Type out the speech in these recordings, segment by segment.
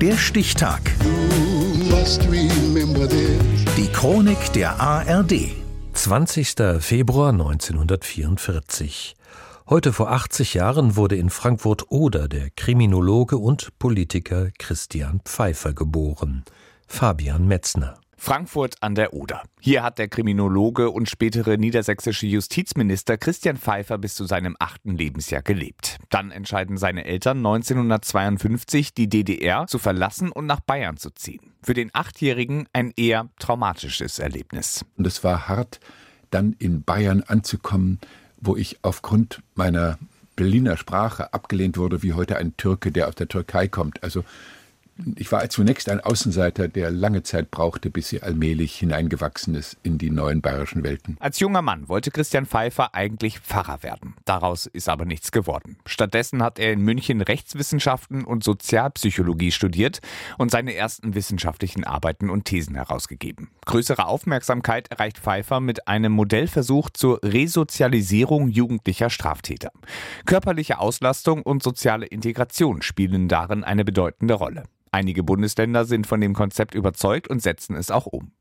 Der Stichtag. Die Chronik der ARD. 20. Februar 1944. Heute vor 80 Jahren wurde in Frankfurt-Oder der Kriminologe und Politiker Christian Pfeiffer geboren. Fabian Metzner. Frankfurt an der Oder. Hier hat der Kriminologe und spätere niedersächsische Justizminister Christian Pfeiffer bis zu seinem achten Lebensjahr gelebt. Dann entscheiden seine Eltern 1952, die DDR zu verlassen und nach Bayern zu ziehen. Für den Achtjährigen ein eher traumatisches Erlebnis. Und es war hart, dann in Bayern anzukommen, wo ich aufgrund meiner Berliner Sprache abgelehnt wurde, wie heute ein Türke, der aus der Türkei kommt. Also ich war zunächst ein Außenseiter, der lange Zeit brauchte, bis sie allmählich hineingewachsen ist in die neuen bayerischen Welten. Als junger Mann wollte Christian Pfeiffer eigentlich Pfarrer werden. Daraus ist aber nichts geworden. Stattdessen hat er in München Rechtswissenschaften und Sozialpsychologie studiert und seine ersten wissenschaftlichen Arbeiten und Thesen herausgegeben. Größere Aufmerksamkeit erreicht Pfeiffer mit einem Modellversuch zur Resozialisierung jugendlicher Straftäter. Körperliche Auslastung und soziale Integration spielen darin eine bedeutende Rolle. Einige Bundesländer sind von dem Konzept überzeugt und setzen es auch um.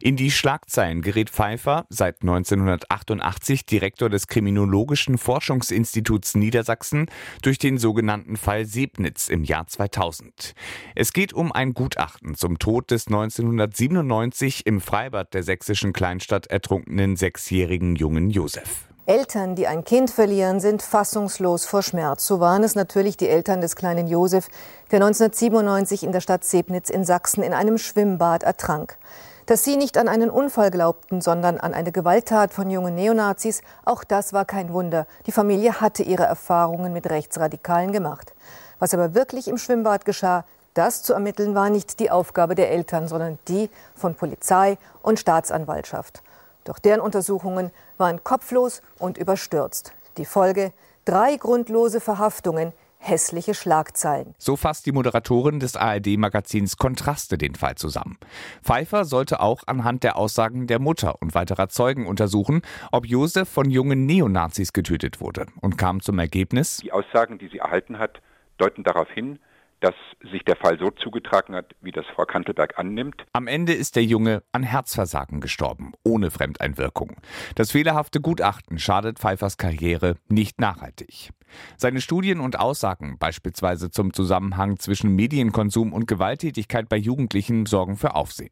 In die Schlagzeilen gerät Pfeiffer, seit 1988 Direktor des Kriminologischen Forschungsinstituts Niedersachsen, durch den sogenannten Fall Sebnitz im Jahr 2000. Es geht um ein Gutachten zum Tod des 1997 im Freibad der sächsischen Kleinstadt ertrunkenen sechsjährigen jungen Josef. Eltern, die ein Kind verlieren, sind fassungslos vor Schmerz. So waren es natürlich die Eltern des kleinen Josef, der 1997 in der Stadt Sebnitz in Sachsen in einem Schwimmbad ertrank. Dass sie nicht an einen Unfall glaubten, sondern an eine Gewalttat von jungen Neonazis, auch das war kein Wunder. Die Familie hatte ihre Erfahrungen mit Rechtsradikalen gemacht. Was aber wirklich im Schwimmbad geschah, das zu ermitteln war nicht die Aufgabe der Eltern, sondern die von Polizei und Staatsanwaltschaft. Doch deren Untersuchungen waren kopflos und überstürzt. Die Folge drei grundlose Verhaftungen, hässliche Schlagzeilen. So fasst die Moderatorin des ARD-Magazins Kontraste den Fall zusammen. Pfeiffer sollte auch anhand der Aussagen der Mutter und weiterer Zeugen untersuchen, ob Josef von jungen Neonazis getötet wurde und kam zum Ergebnis. Die Aussagen, die sie erhalten hat, deuten darauf hin, dass sich der Fall so zugetragen hat, wie das Frau Kantelberg annimmt. Am Ende ist der Junge an Herzversagen gestorben, ohne Fremdeinwirkung. Das fehlerhafte Gutachten schadet Pfeiffers Karriere nicht nachhaltig. Seine Studien und Aussagen, beispielsweise zum Zusammenhang zwischen Medienkonsum und Gewalttätigkeit bei Jugendlichen, sorgen für Aufsehen.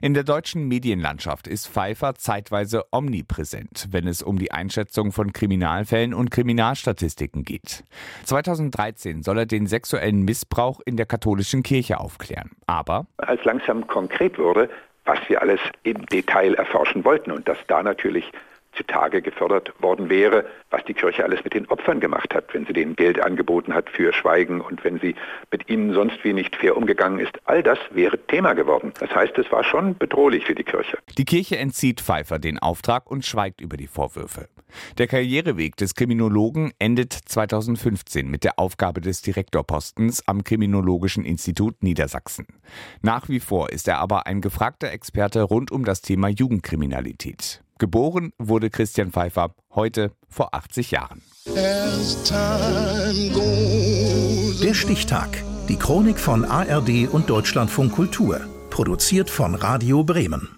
In der deutschen Medienlandschaft ist Pfeiffer zeitweise omnipräsent, wenn es um die Einschätzung von Kriminalfällen und Kriminalstatistiken geht. 2013 soll er den sexuellen Missbrauch in der katholischen Kirche aufklären. Aber als langsam konkret wurde, was wir alles im Detail erforschen wollten und dass da natürlich zutage gefördert worden wäre, was die Kirche alles mit den Opfern gemacht hat, wenn sie denen Geld angeboten hat für Schweigen und wenn sie mit ihnen sonst wie nicht fair umgegangen ist. All das wäre Thema geworden. Das heißt, es war schon bedrohlich für die Kirche. Die Kirche entzieht Pfeiffer den Auftrag und schweigt über die Vorwürfe. Der Karriereweg des Kriminologen endet 2015 mit der Aufgabe des Direktorpostens am Kriminologischen Institut Niedersachsen. Nach wie vor ist er aber ein gefragter Experte rund um das Thema Jugendkriminalität. Geboren wurde Christian Pfeiffer heute vor 80 Jahren. Der Stichtag. Die Chronik von ARD und Deutschlandfunk Kultur. Produziert von Radio Bremen.